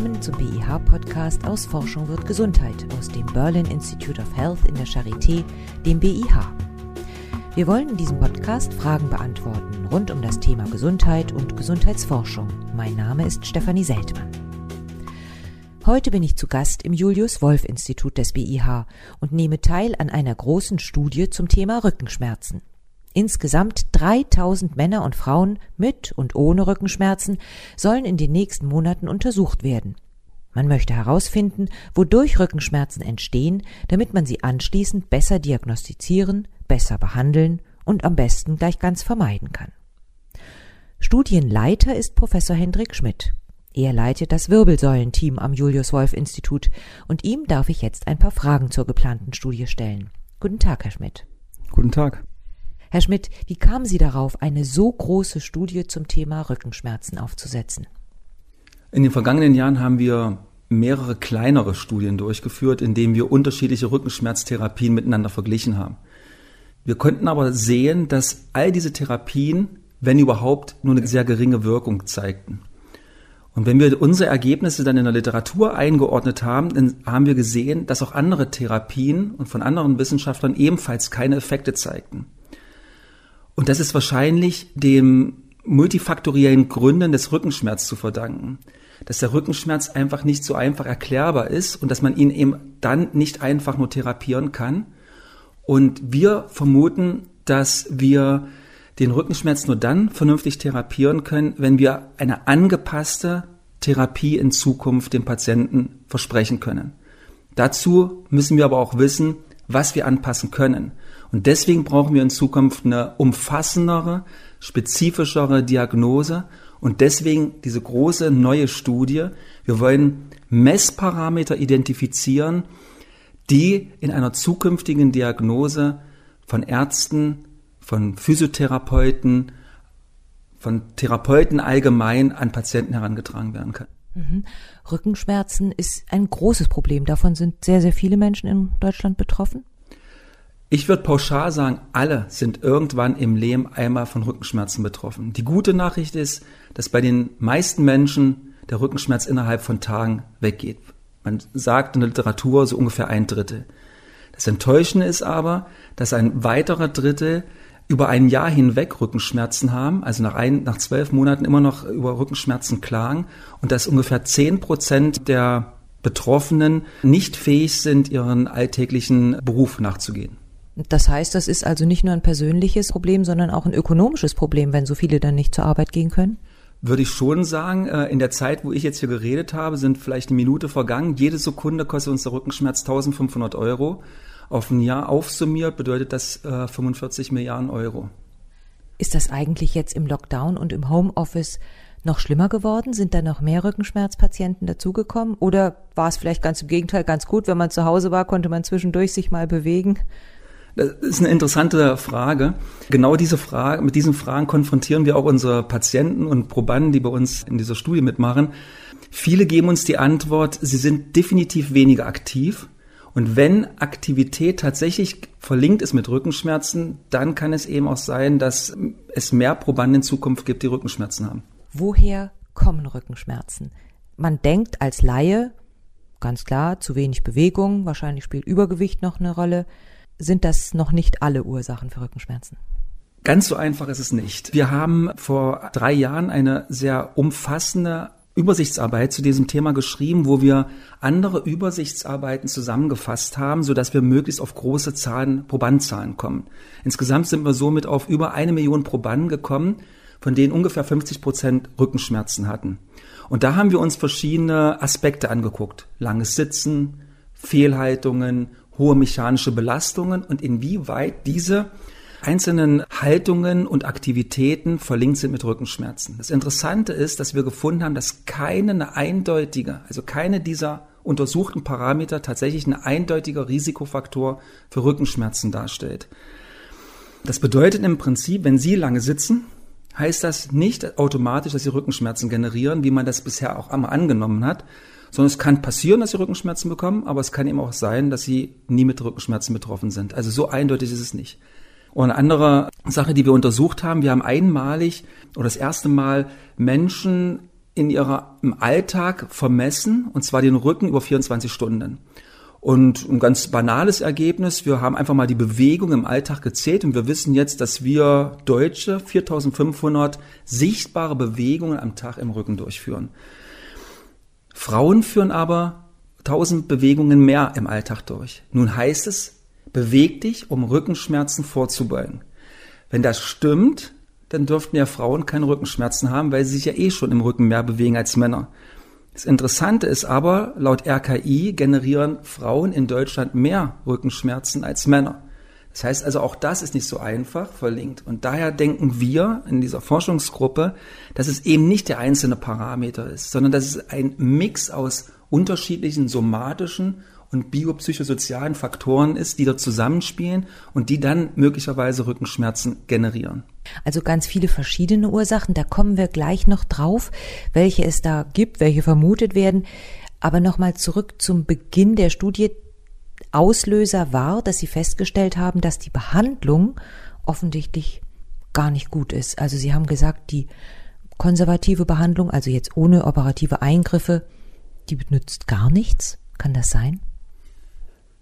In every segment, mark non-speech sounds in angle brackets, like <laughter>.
willkommen zum BIH-Podcast aus Forschung wird Gesundheit aus dem Berlin Institute of Health in der Charité, dem BIH. Wir wollen in diesem Podcast Fragen beantworten rund um das Thema Gesundheit und Gesundheitsforschung. Mein Name ist Stefanie Seltmann. Heute bin ich zu Gast im Julius-Wolf-Institut des BIH und nehme teil an einer großen Studie zum Thema Rückenschmerzen. Insgesamt 3000 Männer und Frauen mit und ohne Rückenschmerzen sollen in den nächsten Monaten untersucht werden. Man möchte herausfinden, wodurch Rückenschmerzen entstehen, damit man sie anschließend besser diagnostizieren, besser behandeln und am besten gleich ganz vermeiden kann. Studienleiter ist Professor Hendrik Schmidt. Er leitet das Wirbelsäulenteam am Julius Wolf Institut und ihm darf ich jetzt ein paar Fragen zur geplanten Studie stellen. Guten Tag, Herr Schmidt. Guten Tag. Herr Schmidt, wie kamen Sie darauf, eine so große Studie zum Thema Rückenschmerzen aufzusetzen? In den vergangenen Jahren haben wir mehrere kleinere Studien durchgeführt, in denen wir unterschiedliche Rückenschmerztherapien miteinander verglichen haben. Wir konnten aber sehen, dass all diese Therapien, wenn überhaupt, nur eine sehr geringe Wirkung zeigten. Und wenn wir unsere Ergebnisse dann in der Literatur eingeordnet haben, dann haben wir gesehen, dass auch andere Therapien und von anderen Wissenschaftlern ebenfalls keine Effekte zeigten. Und das ist wahrscheinlich dem multifaktoriellen Gründen des Rückenschmerzes zu verdanken. Dass der Rückenschmerz einfach nicht so einfach erklärbar ist und dass man ihn eben dann nicht einfach nur therapieren kann. Und wir vermuten, dass wir den Rückenschmerz nur dann vernünftig therapieren können, wenn wir eine angepasste Therapie in Zukunft dem Patienten versprechen können. Dazu müssen wir aber auch wissen, was wir anpassen können. Und deswegen brauchen wir in Zukunft eine umfassendere, spezifischere Diagnose und deswegen diese große neue Studie. Wir wollen Messparameter identifizieren, die in einer zukünftigen Diagnose von Ärzten, von Physiotherapeuten, von Therapeuten allgemein an Patienten herangetragen werden können. Mhm. Rückenschmerzen ist ein großes Problem. Davon sind sehr, sehr viele Menschen in Deutschland betroffen. Ich würde pauschal sagen, alle sind irgendwann im Leben einmal von Rückenschmerzen betroffen. Die gute Nachricht ist, dass bei den meisten Menschen der Rückenschmerz innerhalb von Tagen weggeht. Man sagt in der Literatur so ungefähr ein Drittel. Das Enttäuschende ist aber, dass ein weiterer Drittel über ein Jahr hinweg Rückenschmerzen haben, also nach, ein, nach zwölf Monaten immer noch über Rückenschmerzen klagen und dass ungefähr zehn Prozent der Betroffenen nicht fähig sind, ihren alltäglichen Beruf nachzugehen. Das heißt, das ist also nicht nur ein persönliches Problem, sondern auch ein ökonomisches Problem, wenn so viele dann nicht zur Arbeit gehen können? Würde ich schon sagen, äh, in der Zeit, wo ich jetzt hier geredet habe, sind vielleicht eine Minute vergangen. Jede Sekunde kostet uns der Rückenschmerz 1500 Euro. Auf ein Jahr aufsummiert bedeutet das 45 äh, Milliarden Euro. Ist das eigentlich jetzt im Lockdown und im Homeoffice noch schlimmer geworden? Sind da noch mehr Rückenschmerzpatienten dazugekommen? Oder war es vielleicht ganz im Gegenteil ganz gut, wenn man zu Hause war, konnte man zwischendurch sich mal bewegen? Das ist eine interessante Frage. Genau diese Frage, mit diesen Fragen konfrontieren wir auch unsere Patienten und Probanden, die bei uns in dieser Studie mitmachen. Viele geben uns die Antwort, sie sind definitiv weniger aktiv. Und wenn Aktivität tatsächlich verlinkt ist mit Rückenschmerzen, dann kann es eben auch sein, dass es mehr Probanden in Zukunft gibt, die Rückenschmerzen haben. Woher kommen Rückenschmerzen? Man denkt als Laie, ganz klar, zu wenig Bewegung, wahrscheinlich spielt Übergewicht noch eine Rolle sind das noch nicht alle Ursachen für Rückenschmerzen. Ganz so einfach ist es nicht. Wir haben vor drei Jahren eine sehr umfassende Übersichtsarbeit zu diesem Thema geschrieben, wo wir andere Übersichtsarbeiten zusammengefasst haben, so dass wir möglichst auf große Zahlen, Probandzahlen kommen. Insgesamt sind wir somit auf über eine Million Probanden gekommen, von denen ungefähr 50 Prozent Rückenschmerzen hatten. Und da haben wir uns verschiedene Aspekte angeguckt. Langes Sitzen, Fehlhaltungen, hohe mechanische Belastungen und inwieweit diese einzelnen Haltungen und Aktivitäten verlinkt sind mit Rückenschmerzen. Das Interessante ist, dass wir gefunden haben, dass keine eine eindeutige, also keine dieser untersuchten Parameter tatsächlich ein eindeutiger Risikofaktor für Rückenschmerzen darstellt. Das bedeutet im Prinzip, wenn Sie lange sitzen, heißt das nicht automatisch, dass Sie Rückenschmerzen generieren, wie man das bisher auch einmal angenommen hat, sondern es kann passieren, dass sie Rückenschmerzen bekommen, aber es kann eben auch sein, dass sie nie mit Rückenschmerzen betroffen sind. Also so eindeutig ist es nicht. Und eine andere Sache, die wir untersucht haben, wir haben einmalig oder das erste Mal Menschen in ihrer, im Alltag vermessen, und zwar den Rücken über 24 Stunden. Und ein ganz banales Ergebnis, wir haben einfach mal die Bewegung im Alltag gezählt und wir wissen jetzt, dass wir Deutsche 4500 sichtbare Bewegungen am Tag im Rücken durchführen. Frauen führen aber 1000 Bewegungen mehr im Alltag durch. Nun heißt es, beweg dich, um Rückenschmerzen vorzubeugen. Wenn das stimmt, dann dürften ja Frauen keine Rückenschmerzen haben, weil sie sich ja eh schon im Rücken mehr bewegen als Männer. Das Interessante ist aber, laut RKI generieren Frauen in Deutschland mehr Rückenschmerzen als Männer. Das heißt also, auch das ist nicht so einfach verlinkt. Und daher denken wir in dieser Forschungsgruppe, dass es eben nicht der einzelne Parameter ist, sondern dass es ein Mix aus unterschiedlichen somatischen und biopsychosozialen Faktoren ist, die dort zusammenspielen und die dann möglicherweise Rückenschmerzen generieren. Also ganz viele verschiedene Ursachen, da kommen wir gleich noch drauf, welche es da gibt, welche vermutet werden. Aber nochmal zurück zum Beginn der Studie. Auslöser war, dass Sie festgestellt haben, dass die Behandlung offensichtlich gar nicht gut ist. Also Sie haben gesagt, die konservative Behandlung, also jetzt ohne operative Eingriffe, die benutzt gar nichts. Kann das sein?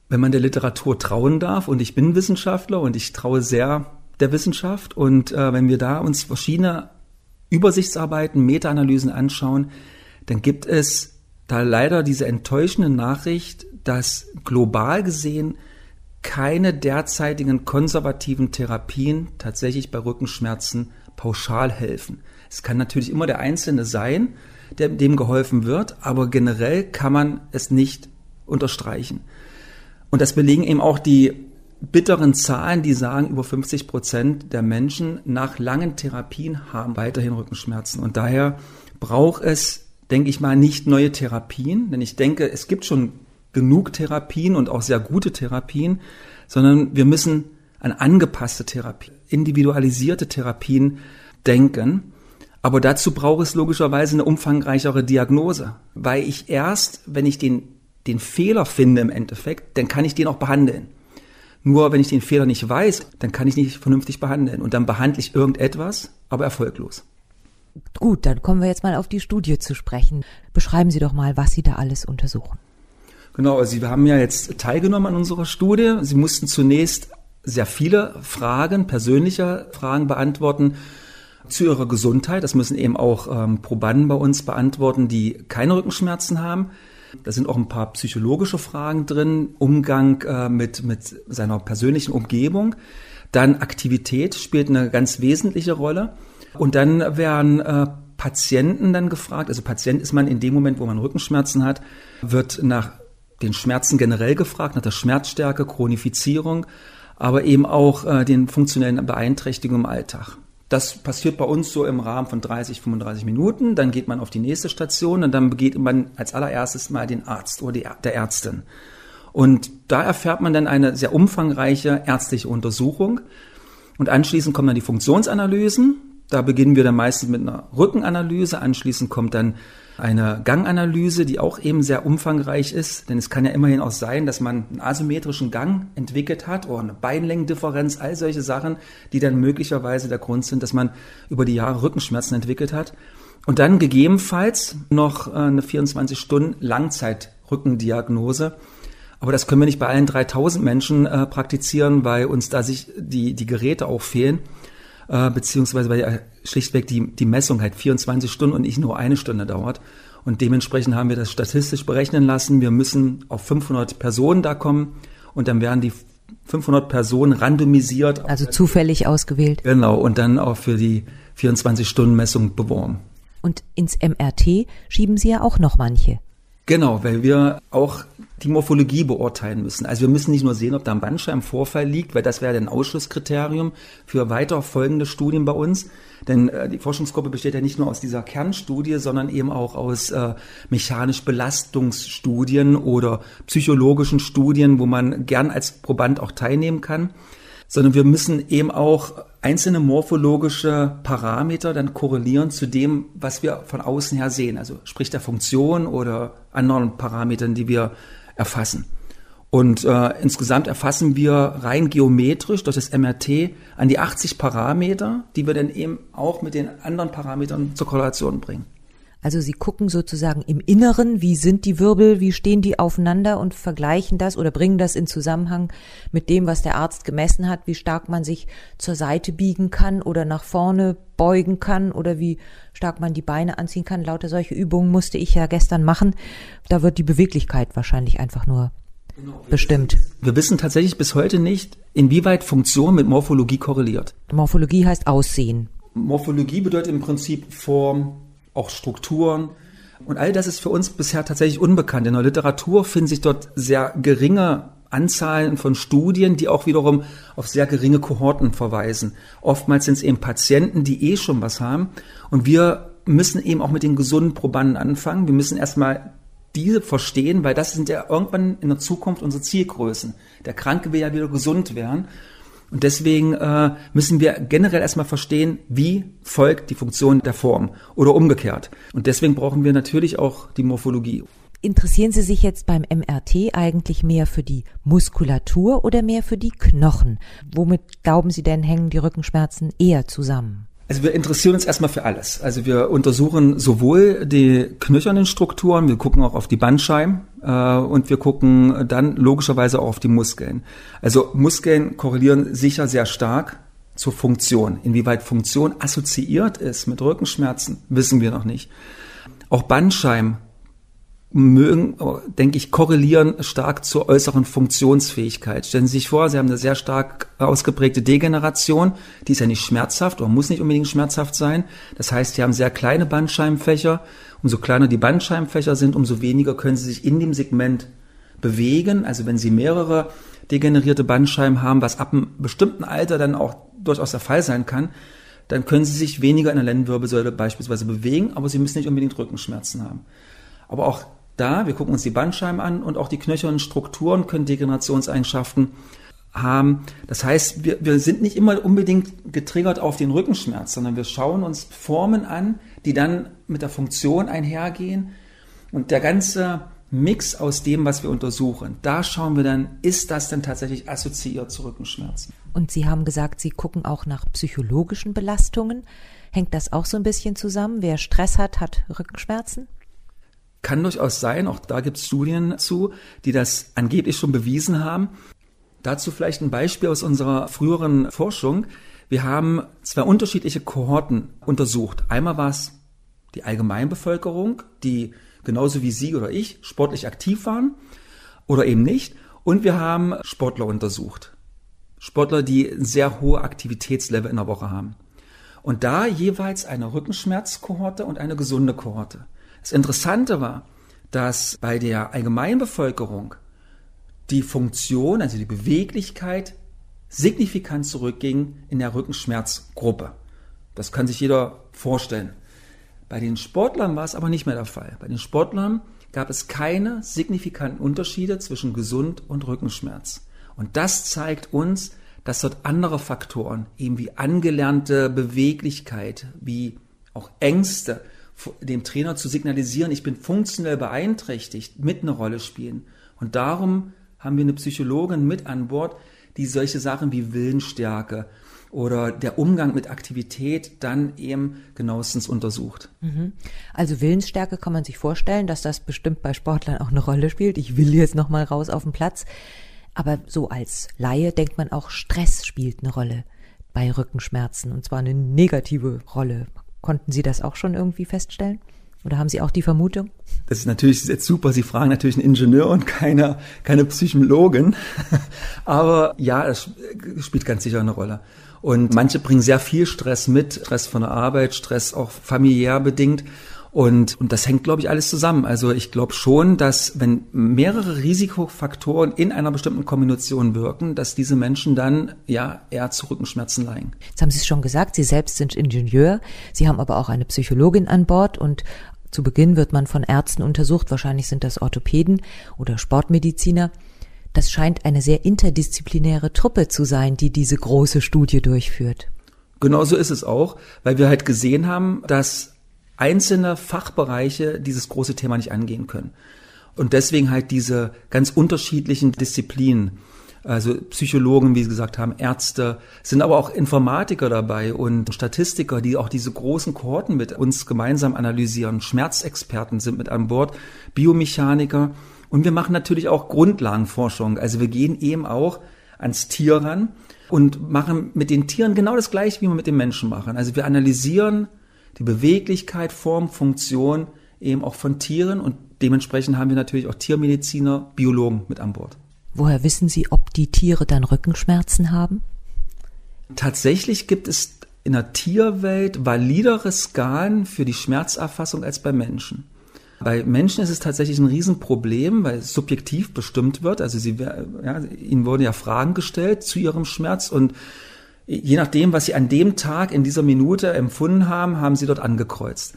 wenn man der Literatur trauen darf, und ich bin Wissenschaftler und ich traue sehr der Wissenschaft, und äh, wenn wir da uns verschiedene Übersichtsarbeiten, Meta-Analysen anschauen, dann gibt es da leider diese enttäuschende Nachricht, dass global gesehen keine derzeitigen konservativen Therapien tatsächlich bei Rückenschmerzen pauschal helfen. Es kann natürlich immer der Einzelne sein, der, dem geholfen wird, aber generell kann man es nicht unterstreichen. Und das belegen eben auch die bitteren Zahlen, die sagen, über 50 Prozent der Menschen nach langen Therapien haben weiterhin Rückenschmerzen. Und daher braucht es, denke ich mal, nicht neue Therapien, denn ich denke, es gibt schon genug Therapien und auch sehr gute Therapien, sondern wir müssen an angepasste Therapien, individualisierte Therapien denken. Aber dazu braucht es logischerweise eine umfangreichere Diagnose, weil ich erst, wenn ich den den Fehler finde im Endeffekt, dann kann ich den auch behandeln. Nur wenn ich den Fehler nicht weiß, dann kann ich nicht vernünftig behandeln. Und dann behandle ich irgendetwas, aber erfolglos. Gut, dann kommen wir jetzt mal auf die Studie zu sprechen. Beschreiben Sie doch mal, was Sie da alles untersuchen. Genau, also Sie haben ja jetzt teilgenommen an unserer Studie. Sie mussten zunächst sehr viele Fragen, persönliche Fragen beantworten zu ihrer Gesundheit. Das müssen eben auch ähm, Probanden bei uns beantworten, die keine Rückenschmerzen haben. Da sind auch ein paar psychologische Fragen drin, Umgang äh, mit, mit seiner persönlichen Umgebung. Dann Aktivität spielt eine ganz wesentliche Rolle. Und dann werden äh, Patienten dann gefragt, also Patient ist man in dem Moment, wo man Rückenschmerzen hat, wird nach den Schmerzen generell gefragt, nach der Schmerzstärke, Chronifizierung, aber eben auch äh, den funktionellen Beeinträchtigungen im Alltag. Das passiert bei uns so im Rahmen von 30, 35 Minuten. Dann geht man auf die nächste Station und dann begeht man als allererstes mal den Arzt oder die, der Ärztin. Und da erfährt man dann eine sehr umfangreiche ärztliche Untersuchung. Und anschließend kommen dann die Funktionsanalysen. Da beginnen wir dann meistens mit einer Rückenanalyse. Anschließend kommt dann eine Ganganalyse, die auch eben sehr umfangreich ist, denn es kann ja immerhin auch sein, dass man einen asymmetrischen Gang entwickelt hat oder eine Beinlängendifferenz, all solche Sachen, die dann möglicherweise der Grund sind, dass man über die Jahre Rückenschmerzen entwickelt hat. Und dann gegebenenfalls noch äh, eine 24 Stunden Langzeitrückendiagnose. Aber das können wir nicht bei allen 3000 Menschen äh, praktizieren, weil uns da sich die, die Geräte auch fehlen äh, beziehungsweise weil ja schlichtweg die, die Messung halt 24 Stunden und nicht nur eine Stunde dauert. Und dementsprechend haben wir das statistisch berechnen lassen. Wir müssen auf 500 Personen da kommen und dann werden die 500 Personen randomisiert. Also zufällig ausgewählt. Genau, und dann auch für die 24-Stunden-Messung beworben. Und ins MRT schieben Sie ja auch noch manche. Genau, weil wir auch die Morphologie beurteilen müssen. Also wir müssen nicht nur sehen, ob da ein Bandscheibenvorfall liegt, weil das wäre ein Ausschlusskriterium für weiter folgende Studien bei uns. Denn äh, die Forschungsgruppe besteht ja nicht nur aus dieser Kernstudie, sondern eben auch aus äh, mechanisch Belastungsstudien oder psychologischen Studien, wo man gern als Proband auch teilnehmen kann. Sondern wir müssen eben auch einzelne morphologische Parameter dann korrelieren zu dem, was wir von außen her sehen. Also sprich der Funktion oder anderen Parametern, die wir erfassen. Und äh, insgesamt erfassen wir rein geometrisch durch das MRT an die 80 Parameter, die wir dann eben auch mit den anderen Parametern zur Korrelation bringen. Also Sie gucken sozusagen im Inneren, wie sind die Wirbel, wie stehen die aufeinander und vergleichen das oder bringen das in Zusammenhang mit dem, was der Arzt gemessen hat, wie stark man sich zur Seite biegen kann oder nach vorne beugen kann oder wie stark man die Beine anziehen kann. Lauter solche Übungen musste ich ja gestern machen. Da wird die Beweglichkeit wahrscheinlich einfach nur genau, bestimmt. Wir wissen tatsächlich bis heute nicht, inwieweit Funktion mit Morphologie korreliert. Morphologie heißt Aussehen. Morphologie bedeutet im Prinzip Form, auch Strukturen. Und all das ist für uns bisher tatsächlich unbekannt. In der Literatur finden sich dort sehr geringe Anzahlen von Studien, die auch wiederum auf sehr geringe Kohorten verweisen. Oftmals sind es eben Patienten, die eh schon was haben. Und wir müssen eben auch mit den gesunden Probanden anfangen. Wir müssen erstmal diese verstehen, weil das sind ja irgendwann in der Zukunft unsere Zielgrößen. Der Kranke will ja wieder gesund werden. Und deswegen äh, müssen wir generell erstmal verstehen, wie folgt die Funktion der Form oder umgekehrt. Und deswegen brauchen wir natürlich auch die Morphologie. Interessieren Sie sich jetzt beim MRT eigentlich mehr für die Muskulatur oder mehr für die Knochen? Womit glauben Sie denn hängen die Rückenschmerzen eher zusammen? Also wir interessieren uns erstmal für alles. Also wir untersuchen sowohl die knöchernen Strukturen, wir gucken auch auf die Bandscheiben und wir gucken dann logischerweise auch auf die Muskeln. Also Muskeln korrelieren sicher sehr stark zur Funktion. Inwieweit Funktion assoziiert ist mit Rückenschmerzen, wissen wir noch nicht. Auch Bandscheiben mögen, denke ich, korrelieren stark zur äußeren Funktionsfähigkeit. Stellen Sie sich vor, Sie haben eine sehr stark ausgeprägte Degeneration, die ist ja nicht schmerzhaft oder muss nicht unbedingt schmerzhaft sein. Das heißt, Sie haben sehr kleine Bandscheibenfächer. Umso kleiner die Bandscheibenfächer sind, umso weniger können Sie sich in dem Segment bewegen. Also wenn Sie mehrere degenerierte Bandscheiben haben, was ab einem bestimmten Alter dann auch durchaus der Fall sein kann, dann können Sie sich weniger in der Lendenwirbelsäule beispielsweise bewegen, aber Sie müssen nicht unbedingt Rückenschmerzen haben. Aber auch da, wir gucken uns die Bandscheiben an und auch die knöchernen Strukturen können Degenerationseigenschaften haben. Das heißt, wir, wir sind nicht immer unbedingt getriggert auf den Rückenschmerz, sondern wir schauen uns Formen an, die dann mit der Funktion einhergehen. Und der ganze Mix aus dem, was wir untersuchen, da schauen wir dann, ist das denn tatsächlich assoziiert zu Rückenschmerzen? Und Sie haben gesagt, Sie gucken auch nach psychologischen Belastungen. Hängt das auch so ein bisschen zusammen? Wer Stress hat, hat Rückenschmerzen? Kann durchaus sein, auch da gibt es Studien zu, die das angeblich schon bewiesen haben. Dazu vielleicht ein Beispiel aus unserer früheren Forschung. Wir haben zwei unterschiedliche Kohorten untersucht. Einmal war es die Allgemeinbevölkerung, die genauso wie Sie oder ich sportlich aktiv waren oder eben nicht. Und wir haben Sportler untersucht. Sportler, die sehr hohe Aktivitätslevel in der Woche haben. Und da jeweils eine Rückenschmerzkohorte und eine gesunde Kohorte. Das Interessante war, dass bei der Allgemeinbevölkerung die Funktion, also die Beweglichkeit, signifikant zurückging in der Rückenschmerzgruppe. Das kann sich jeder vorstellen. Bei den Sportlern war es aber nicht mehr der Fall. Bei den Sportlern gab es keine signifikanten Unterschiede zwischen Gesund und Rückenschmerz. Und das zeigt uns, dass dort andere Faktoren, eben wie angelernte Beweglichkeit, wie auch Ängste, dem Trainer zu signalisieren, ich bin funktionell beeinträchtigt, mit eine Rolle spielen. Und darum haben wir eine Psychologin mit an Bord, die solche Sachen wie Willensstärke oder der Umgang mit Aktivität dann eben genauestens untersucht. Mhm. Also Willensstärke kann man sich vorstellen, dass das bestimmt bei Sportlern auch eine Rolle spielt. Ich will jetzt noch mal raus auf den Platz. Aber so als Laie denkt man auch, Stress spielt eine Rolle bei Rückenschmerzen und zwar eine negative Rolle. Konnten Sie das auch schon irgendwie feststellen? Oder haben Sie auch die Vermutung? Das ist natürlich jetzt super. Sie fragen natürlich einen Ingenieur und keine, keine Psychologin. <laughs> Aber ja, es spielt ganz sicher eine Rolle. Und manche bringen sehr viel Stress mit, Stress von der Arbeit, Stress auch familiär bedingt. Und, und das hängt, glaube ich, alles zusammen. Also ich glaube schon, dass wenn mehrere Risikofaktoren in einer bestimmten Kombination wirken, dass diese Menschen dann ja eher zu Rückenschmerzen leiden. Jetzt haben Sie es schon gesagt, Sie selbst sind Ingenieur. Sie haben aber auch eine Psychologin an Bord und zu Beginn wird man von Ärzten untersucht. Wahrscheinlich sind das Orthopäden oder Sportmediziner. Das scheint eine sehr interdisziplinäre Truppe zu sein, die diese große Studie durchführt. Genauso ist es auch, weil wir halt gesehen haben, dass einzelne Fachbereiche dieses große Thema nicht angehen können. Und deswegen halt diese ganz unterschiedlichen Disziplinen. Also Psychologen, wie Sie gesagt haben, Ärzte, sind aber auch Informatiker dabei und Statistiker, die auch diese großen Kohorten mit uns gemeinsam analysieren. Schmerzexperten sind mit an Bord, Biomechaniker. Und wir machen natürlich auch Grundlagenforschung. Also wir gehen eben auch ans Tier ran und machen mit den Tieren genau das gleiche, wie wir mit den Menschen machen. Also wir analysieren die Beweglichkeit, Form, Funktion eben auch von Tieren und dementsprechend haben wir natürlich auch Tiermediziner, Biologen mit an Bord. Woher wissen Sie, ob die Tiere dann Rückenschmerzen haben? Tatsächlich gibt es in der Tierwelt validere Skalen für die Schmerzerfassung als bei Menschen. Bei Menschen ist es tatsächlich ein Riesenproblem, weil es subjektiv bestimmt wird. Also sie, ja, ihnen wurden ja Fragen gestellt zu ihrem Schmerz und je nachdem, was sie an dem Tag in dieser Minute empfunden haben, haben sie dort angekreuzt.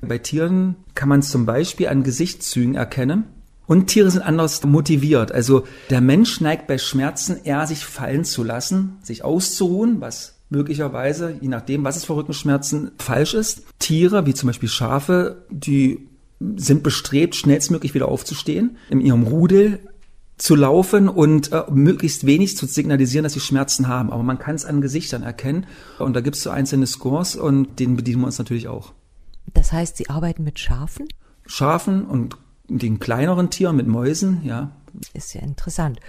Bei Tieren kann man es zum Beispiel an Gesichtszügen erkennen. Und Tiere sind anders motiviert. Also der Mensch neigt bei Schmerzen eher, sich fallen zu lassen, sich auszuruhen, was möglicherweise, je nachdem, was es für Rückenschmerzen, falsch ist. Tiere, wie zum Beispiel Schafe, die sind bestrebt, schnellstmöglich wieder aufzustehen, in ihrem Rudel zu laufen und äh, möglichst wenig zu signalisieren, dass sie Schmerzen haben. Aber man kann es an Gesichtern erkennen. Und da gibt es so einzelne Scores und denen bedienen wir uns natürlich auch. Das heißt, Sie arbeiten mit Schafen? Schafen und den kleineren Tieren mit Mäusen, ja. Ist ja interessant.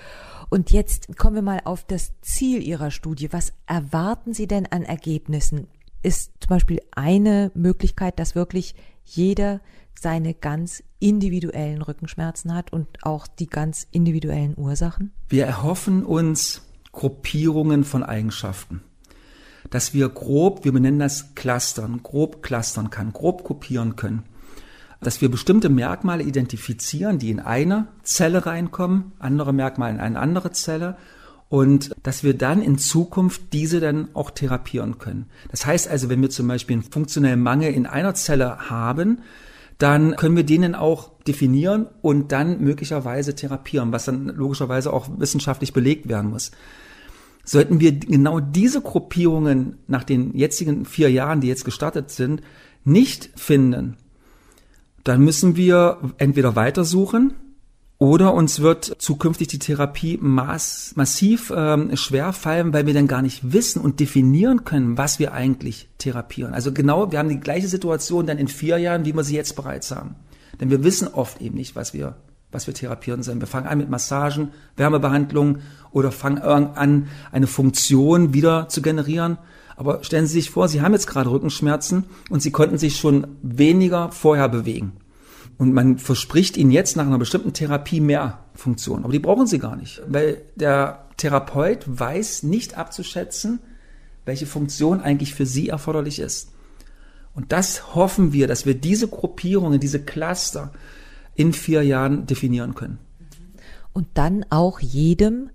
Und jetzt kommen wir mal auf das Ziel Ihrer Studie. Was erwarten Sie denn an Ergebnissen? Ist zum Beispiel eine Möglichkeit, dass wirklich jeder seine ganz individuellen Rückenschmerzen hat und auch die ganz individuellen Ursachen? Wir erhoffen uns Gruppierungen von Eigenschaften dass wir grob, wir benennen das Clustern, grob clustern kann, grob kopieren können. Dass wir bestimmte Merkmale identifizieren, die in eine Zelle reinkommen, andere Merkmale in eine andere Zelle und dass wir dann in Zukunft diese dann auch therapieren können. Das heißt also, wenn wir zum Beispiel einen funktionellen Mangel in einer Zelle haben, dann können wir den auch definieren und dann möglicherweise therapieren, was dann logischerweise auch wissenschaftlich belegt werden muss. Sollten wir genau diese Gruppierungen nach den jetzigen vier Jahren, die jetzt gestartet sind, nicht finden, dann müssen wir entweder weitersuchen oder uns wird zukünftig die Therapie mass, massiv ähm, schwer fallen, weil wir dann gar nicht wissen und definieren können, was wir eigentlich therapieren. Also genau, wir haben die gleiche Situation dann in vier Jahren, wie wir sie jetzt bereits haben. Denn wir wissen oft eben nicht, was wir was wir therapieren sollen. Wir fangen an mit Massagen, Wärmebehandlungen oder fangen an, eine Funktion wieder zu generieren. Aber stellen Sie sich vor, Sie haben jetzt gerade Rückenschmerzen und Sie konnten sich schon weniger vorher bewegen. Und man verspricht Ihnen jetzt nach einer bestimmten Therapie mehr Funktion. Aber die brauchen Sie gar nicht, weil der Therapeut weiß nicht abzuschätzen, welche Funktion eigentlich für Sie erforderlich ist. Und das hoffen wir, dass wir diese Gruppierungen, diese Cluster in vier Jahren definieren können. Und dann auch jedem,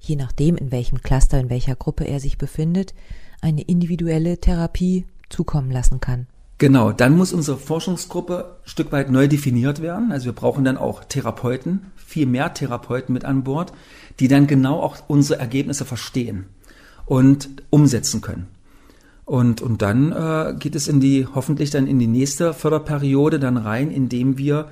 je nachdem, in welchem Cluster, in welcher Gruppe er sich befindet, eine individuelle Therapie zukommen lassen kann. Genau, dann muss unsere Forschungsgruppe ein Stück weit neu definiert werden. Also wir brauchen dann auch Therapeuten, viel mehr Therapeuten mit an Bord, die dann genau auch unsere Ergebnisse verstehen und umsetzen können. Und, und dann äh, geht es in die, hoffentlich dann in die nächste Förderperiode dann rein, indem wir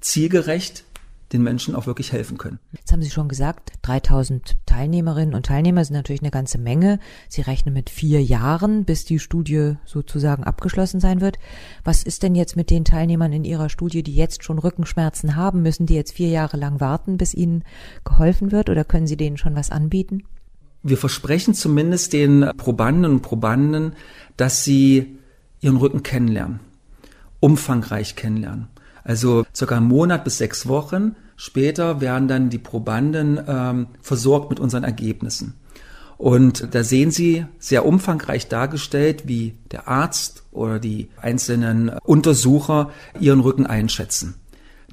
zielgerecht den Menschen auch wirklich helfen können. Jetzt haben Sie schon gesagt, 3000 Teilnehmerinnen und Teilnehmer sind natürlich eine ganze Menge. Sie rechnen mit vier Jahren, bis die Studie sozusagen abgeschlossen sein wird. Was ist denn jetzt mit den Teilnehmern in Ihrer Studie, die jetzt schon Rückenschmerzen haben? Müssen die jetzt vier Jahre lang warten, bis ihnen geholfen wird oder können Sie denen schon was anbieten? Wir versprechen zumindest den Probanden und Probanden, dass sie ihren Rücken kennenlernen, umfangreich kennenlernen. Also circa einen Monat bis sechs Wochen später werden dann die Probanden ähm, versorgt mit unseren Ergebnissen. Und da sehen Sie sehr umfangreich dargestellt, wie der Arzt oder die einzelnen Untersucher ihren Rücken einschätzen.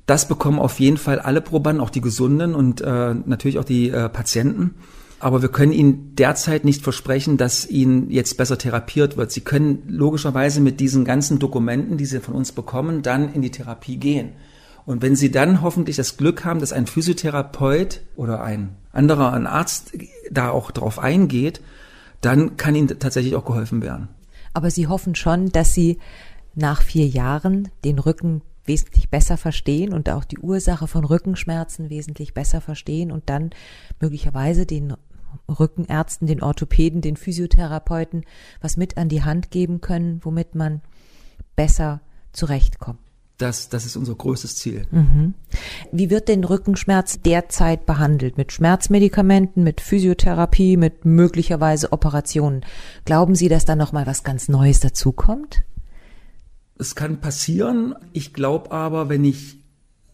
Das bekommen auf jeden Fall alle Probanden, auch die Gesunden und äh, natürlich auch die äh, Patienten. Aber wir können Ihnen derzeit nicht versprechen, dass Ihnen jetzt besser therapiert wird. Sie können logischerweise mit diesen ganzen Dokumenten, die Sie von uns bekommen, dann in die Therapie gehen. Und wenn Sie dann hoffentlich das Glück haben, dass ein Physiotherapeut oder ein anderer, ein Arzt da auch drauf eingeht, dann kann Ihnen tatsächlich auch geholfen werden. Aber Sie hoffen schon, dass Sie nach vier Jahren den Rücken wesentlich besser verstehen und auch die Ursache von Rückenschmerzen wesentlich besser verstehen und dann möglicherweise den Rückenärzten, den Orthopäden, den Physiotherapeuten was mit an die Hand geben können, womit man besser zurechtkommt. Das, das ist unser größtes Ziel. Mhm. Wie wird denn Rückenschmerz derzeit behandelt? Mit Schmerzmedikamenten, mit Physiotherapie, mit möglicherweise Operationen? Glauben Sie, dass da noch mal was ganz Neues dazukommt? Es kann passieren. Ich glaube aber, wenn ich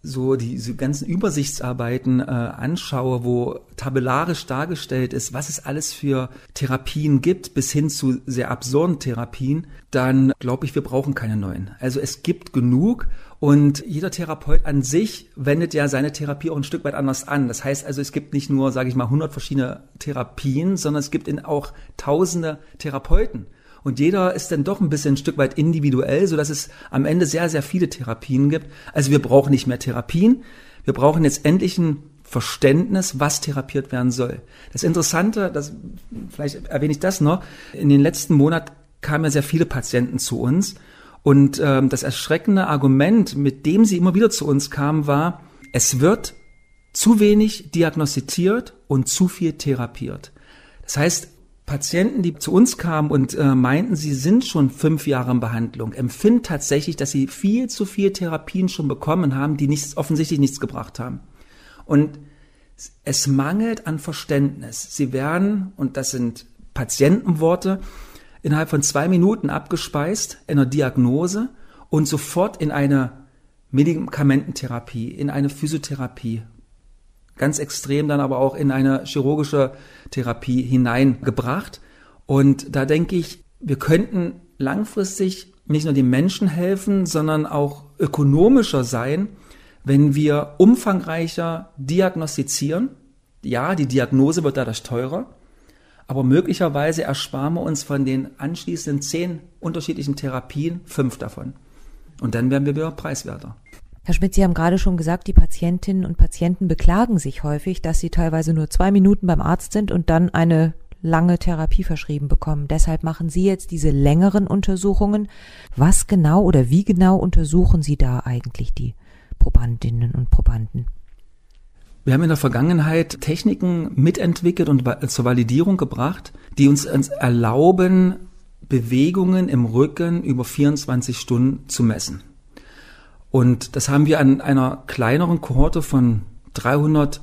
so diese ganzen Übersichtsarbeiten äh, anschaue, wo tabellarisch dargestellt ist, was es alles für Therapien gibt, bis hin zu sehr absurden Therapien, dann glaube ich, wir brauchen keine neuen. Also es gibt genug und jeder Therapeut an sich wendet ja seine Therapie auch ein Stück weit anders an. Das heißt also, es gibt nicht nur, sage ich mal, 100 verschiedene Therapien, sondern es gibt in auch tausende Therapeuten. Und jeder ist dann doch ein bisschen ein Stück weit individuell, so dass es am Ende sehr, sehr viele Therapien gibt. Also wir brauchen nicht mehr Therapien. Wir brauchen jetzt endlich ein Verständnis, was therapiert werden soll. Das Interessante, das, vielleicht erwähne ich das noch, in den letzten Monaten kamen ja sehr viele Patienten zu uns. Und ähm, das erschreckende Argument, mit dem sie immer wieder zu uns kamen, war, es wird zu wenig diagnostiziert und zu viel therapiert. Das heißt, Patienten, die zu uns kamen und äh, meinten, sie sind schon fünf Jahre in Behandlung, empfinden tatsächlich, dass sie viel zu viel Therapien schon bekommen haben, die nichts, offensichtlich nichts gebracht haben. Und es mangelt an Verständnis. Sie werden, und das sind Patientenworte, innerhalb von zwei Minuten abgespeist in einer Diagnose und sofort in eine Medikamententherapie, in eine Physiotherapie ganz extrem dann aber auch in eine chirurgische Therapie hineingebracht. Und da denke ich, wir könnten langfristig nicht nur den Menschen helfen, sondern auch ökonomischer sein, wenn wir umfangreicher diagnostizieren. Ja, die Diagnose wird dadurch teurer, aber möglicherweise ersparen wir uns von den anschließenden zehn unterschiedlichen Therapien fünf davon. Und dann werden wir wieder preiswerter. Herr Schmidt, Sie haben gerade schon gesagt, die Patientinnen und Patienten beklagen sich häufig, dass sie teilweise nur zwei Minuten beim Arzt sind und dann eine lange Therapie verschrieben bekommen. Deshalb machen Sie jetzt diese längeren Untersuchungen. Was genau oder wie genau untersuchen Sie da eigentlich die Probandinnen und Probanden? Wir haben in der Vergangenheit Techniken mitentwickelt und zur Validierung gebracht, die uns erlauben, Bewegungen im Rücken über 24 Stunden zu messen. Und das haben wir an einer kleineren Kohorte von 300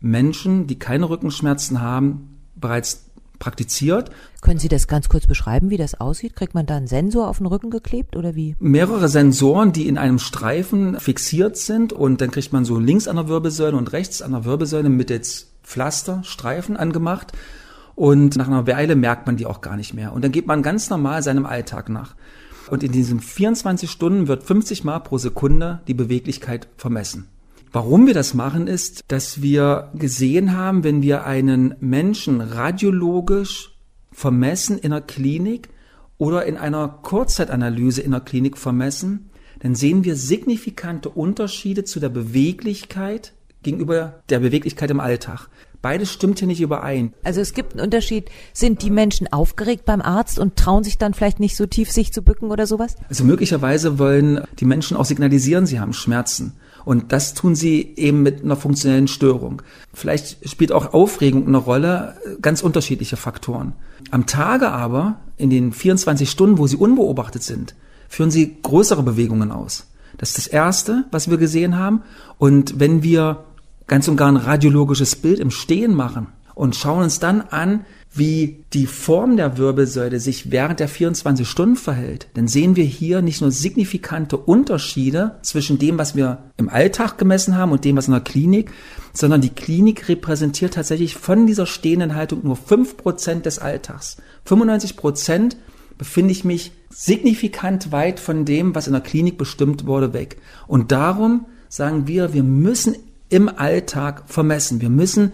Menschen, die keine Rückenschmerzen haben, bereits praktiziert. Können Sie das ganz kurz beschreiben, wie das aussieht? Kriegt man da einen Sensor auf den Rücken geklebt oder wie? Mehrere Sensoren, die in einem Streifen fixiert sind und dann kriegt man so links an der Wirbelsäule und rechts an der Wirbelsäule mit jetzt Pflaster, Streifen angemacht und nach einer Weile merkt man die auch gar nicht mehr. Und dann geht man ganz normal seinem Alltag nach. Und in diesen 24 Stunden wird 50 Mal pro Sekunde die Beweglichkeit vermessen. Warum wir das machen, ist, dass wir gesehen haben, wenn wir einen Menschen radiologisch vermessen in der Klinik oder in einer Kurzzeitanalyse in der Klinik vermessen, dann sehen wir signifikante Unterschiede zu der Beweglichkeit gegenüber der Beweglichkeit im Alltag. Beides stimmt hier nicht überein. Also es gibt einen Unterschied. Sind die Menschen aufgeregt beim Arzt und trauen sich dann vielleicht nicht so tief, sich zu bücken oder sowas? Also möglicherweise wollen die Menschen auch signalisieren, sie haben Schmerzen. Und das tun sie eben mit einer funktionellen Störung. Vielleicht spielt auch Aufregung eine Rolle, ganz unterschiedliche Faktoren. Am Tage aber, in den 24 Stunden, wo sie unbeobachtet sind, führen sie größere Bewegungen aus. Das ist das Erste, was wir gesehen haben. Und wenn wir ganz und gar ein radiologisches Bild im Stehen machen und schauen uns dann an, wie die Form der Wirbelsäule sich während der 24 Stunden verhält, dann sehen wir hier nicht nur signifikante Unterschiede zwischen dem, was wir im Alltag gemessen haben und dem, was in der Klinik, sondern die Klinik repräsentiert tatsächlich von dieser stehenden Haltung nur 5% des Alltags. 95% befinde ich mich signifikant weit von dem, was in der Klinik bestimmt wurde, weg. Und darum sagen wir, wir müssen im Alltag vermessen. Wir müssen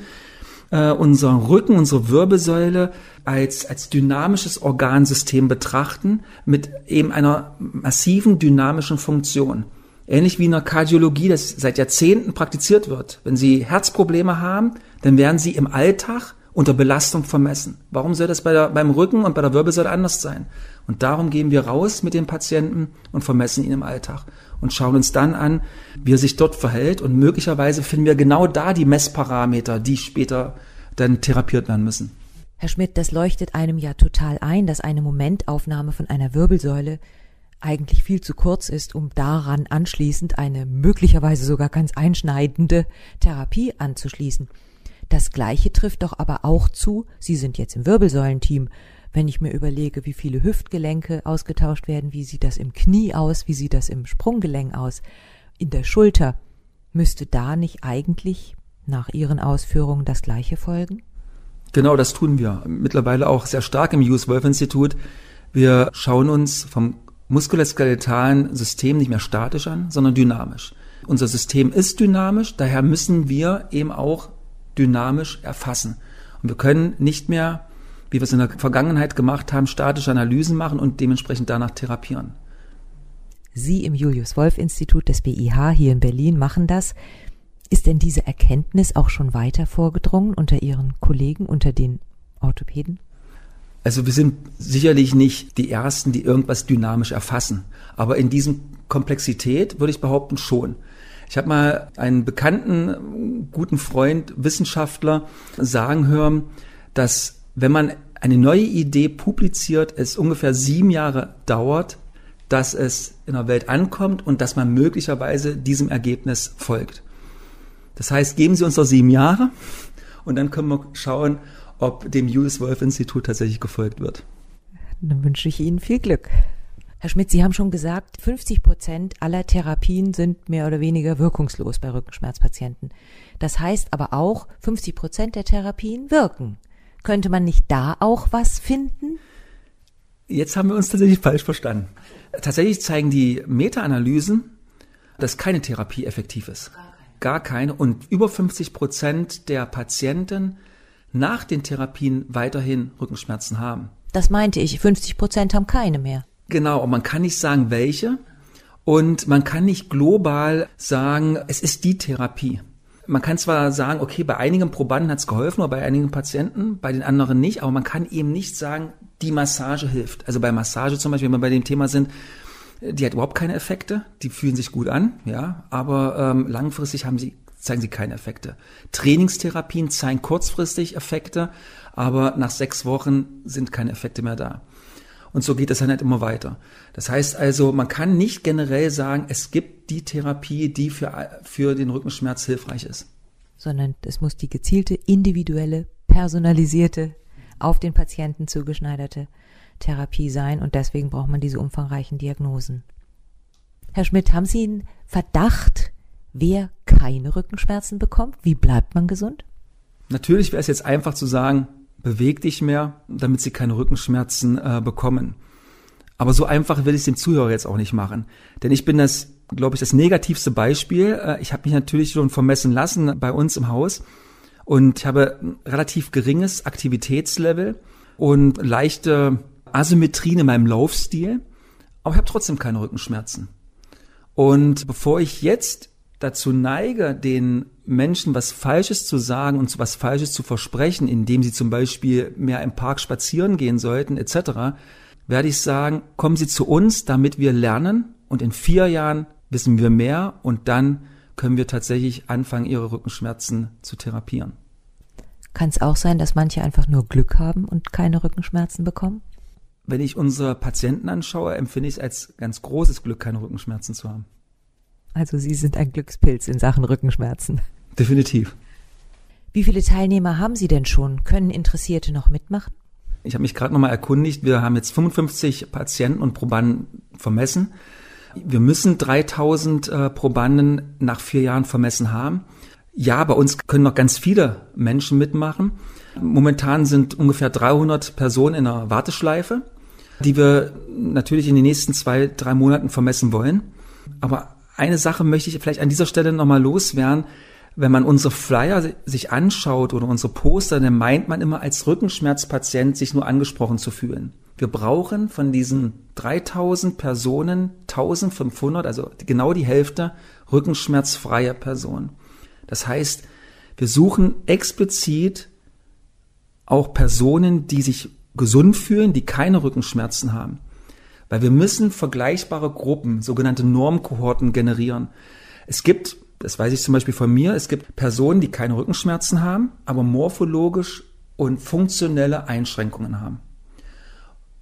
äh, unseren Rücken, unsere Wirbelsäule als, als dynamisches Organsystem betrachten mit eben einer massiven dynamischen Funktion. Ähnlich wie in der Kardiologie, das seit Jahrzehnten praktiziert wird. Wenn Sie Herzprobleme haben, dann werden Sie im Alltag unter Belastung vermessen. Warum soll das bei der, beim Rücken und bei der Wirbelsäule anders sein? Und darum gehen wir raus mit dem Patienten und vermessen ihn im Alltag und schauen uns dann an, wie er sich dort verhält und möglicherweise finden wir genau da die Messparameter, die später dann therapiert werden müssen. Herr Schmidt, das leuchtet einem ja total ein, dass eine Momentaufnahme von einer Wirbelsäule eigentlich viel zu kurz ist, um daran anschließend eine möglicherweise sogar ganz einschneidende Therapie anzuschließen. Das Gleiche trifft doch aber auch zu, Sie sind jetzt im Wirbelsäulenteam, wenn ich mir überlege, wie viele Hüftgelenke ausgetauscht werden, wie sieht das im Knie aus, wie sieht das im Sprunggelenk aus, in der Schulter, müsste da nicht eigentlich nach Ihren Ausführungen das Gleiche folgen? Genau, das tun wir. Mittlerweile auch sehr stark im US Wolf Institut. Wir schauen uns vom muskuloskeletalen System nicht mehr statisch an, sondern dynamisch. Unser System ist dynamisch, daher müssen wir eben auch dynamisch erfassen. Und wir können nicht mehr, wie wir es in der Vergangenheit gemacht haben, statische Analysen machen und dementsprechend danach therapieren. Sie im Julius Wolf Institut des BIH hier in Berlin machen das. Ist denn diese Erkenntnis auch schon weiter vorgedrungen unter Ihren Kollegen, unter den Orthopäden? Also wir sind sicherlich nicht die Ersten, die irgendwas dynamisch erfassen. Aber in diesem Komplexität würde ich behaupten schon. Ich habe mal einen bekannten, guten Freund, Wissenschaftler sagen hören, dass wenn man eine neue Idee publiziert, es ungefähr sieben Jahre dauert, dass es in der Welt ankommt und dass man möglicherweise diesem Ergebnis folgt. Das heißt, geben Sie uns noch sieben Jahre und dann können wir schauen, ob dem US Wolf Institut tatsächlich gefolgt wird. Dann wünsche ich Ihnen viel Glück. Herr Schmidt, Sie haben schon gesagt, 50 Prozent aller Therapien sind mehr oder weniger wirkungslos bei Rückenschmerzpatienten. Das heißt aber auch, 50 Prozent der Therapien wirken. Könnte man nicht da auch was finden? Jetzt haben wir uns tatsächlich falsch verstanden. Tatsächlich zeigen die Meta-Analysen, dass keine Therapie effektiv ist gar keine. Und über 50 Prozent der Patienten nach den Therapien weiterhin Rückenschmerzen haben. Das meinte ich. 50 Prozent haben keine mehr. Genau. Und man kann nicht sagen, welche. Und man kann nicht global sagen, es ist die Therapie. Man kann zwar sagen, okay, bei einigen Probanden hat es geholfen oder bei einigen Patienten, bei den anderen nicht, aber man kann eben nicht sagen, die Massage hilft. Also bei Massage zum Beispiel, wenn wir bei dem Thema sind, die hat überhaupt keine Effekte, die fühlen sich gut an, ja, aber ähm, langfristig haben sie, zeigen sie keine Effekte. Trainingstherapien zeigen kurzfristig Effekte, aber nach sechs Wochen sind keine Effekte mehr da. Und so geht es dann halt immer weiter. Das heißt also, man kann nicht generell sagen, es gibt die Therapie, die für, für den Rückenschmerz hilfreich ist. Sondern es muss die gezielte, individuelle, personalisierte, auf den Patienten zugeschneiderte Therapie sein und deswegen braucht man diese umfangreichen Diagnosen. Herr Schmidt, haben Sie einen Verdacht, wer keine Rückenschmerzen bekommt? Wie bleibt man gesund? Natürlich wäre es jetzt einfach zu sagen, beweg dich mehr, damit Sie keine Rückenschmerzen äh, bekommen. Aber so einfach will ich es dem Zuhörer jetzt auch nicht machen. Denn ich bin das, glaube ich, das negativste Beispiel. Äh, ich habe mich natürlich schon vermessen lassen bei uns im Haus und ich habe ein relativ geringes Aktivitätslevel und leichte Asymmetrien in meinem Laufstil, aber ich habe trotzdem keine Rückenschmerzen. Und bevor ich jetzt dazu neige, den Menschen was Falsches zu sagen und was Falsches zu versprechen, indem sie zum Beispiel mehr im Park spazieren gehen sollten, etc., werde ich sagen, kommen Sie zu uns, damit wir lernen und in vier Jahren wissen wir mehr und dann können wir tatsächlich anfangen, Ihre Rückenschmerzen zu therapieren. Kann es auch sein, dass manche einfach nur Glück haben und keine Rückenschmerzen bekommen? wenn ich unsere Patienten anschaue, empfinde ich es als ganz großes Glück, keine Rückenschmerzen zu haben. Also Sie sind ein Glückspilz in Sachen Rückenschmerzen. Definitiv. Wie viele Teilnehmer haben Sie denn schon? Können Interessierte noch mitmachen? Ich habe mich gerade nochmal erkundigt. Wir haben jetzt 55 Patienten und Probanden vermessen. Wir müssen 3000 äh, Probanden nach vier Jahren vermessen haben. Ja, bei uns können noch ganz viele Menschen mitmachen. Momentan sind ungefähr 300 Personen in der Warteschleife die wir natürlich in den nächsten zwei, drei Monaten vermessen wollen. Aber eine Sache möchte ich vielleicht an dieser Stelle nochmal loswerden. Wenn man unsere Flyer sich anschaut oder unsere Poster, dann meint man immer als Rückenschmerzpatient sich nur angesprochen zu fühlen. Wir brauchen von diesen 3000 Personen 1500, also genau die Hälfte, rückenschmerzfreie Personen. Das heißt, wir suchen explizit auch Personen, die sich gesund fühlen, die keine Rückenschmerzen haben. Weil wir müssen vergleichbare Gruppen, sogenannte Normkohorten generieren. Es gibt, das weiß ich zum Beispiel von mir, es gibt Personen, die keine Rückenschmerzen haben, aber morphologisch und funktionelle Einschränkungen haben.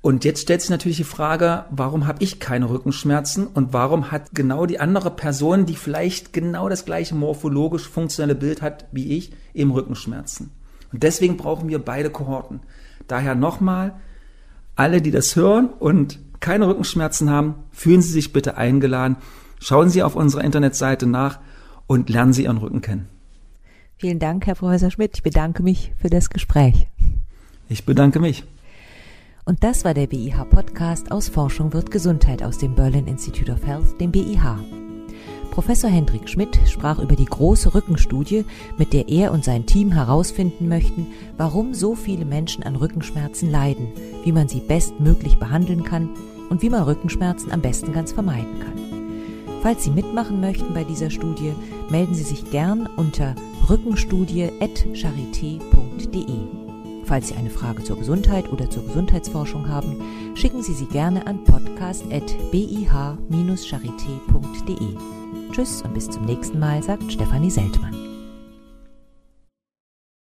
Und jetzt stellt sich natürlich die Frage, warum habe ich keine Rückenschmerzen und warum hat genau die andere Person, die vielleicht genau das gleiche morphologisch funktionelle Bild hat wie ich, eben Rückenschmerzen. Und deswegen brauchen wir beide Kohorten. Daher nochmal, alle, die das hören und keine Rückenschmerzen haben, fühlen Sie sich bitte eingeladen. Schauen Sie auf unserer Internetseite nach und lernen Sie Ihren Rücken kennen. Vielen Dank, Herr Professor Schmidt. Ich bedanke mich für das Gespräch. Ich bedanke mich. Und das war der BIH Podcast aus Forschung wird Gesundheit aus dem Berlin Institute of Health, dem BIH. Professor Hendrik Schmidt sprach über die große Rückenstudie, mit der er und sein Team herausfinden möchten, warum so viele Menschen an Rückenschmerzen leiden, wie man sie bestmöglich behandeln kann und wie man Rückenschmerzen am besten ganz vermeiden kann. Falls Sie mitmachen möchten bei dieser Studie, melden Sie sich gern unter rückenstudie.charité.de. Falls Sie eine Frage zur Gesundheit oder zur Gesundheitsforschung haben, schicken Sie sie gerne an podcast.bih-charité.de. Tschüss und bis zum nächsten Mal, sagt Stefanie Seltmann.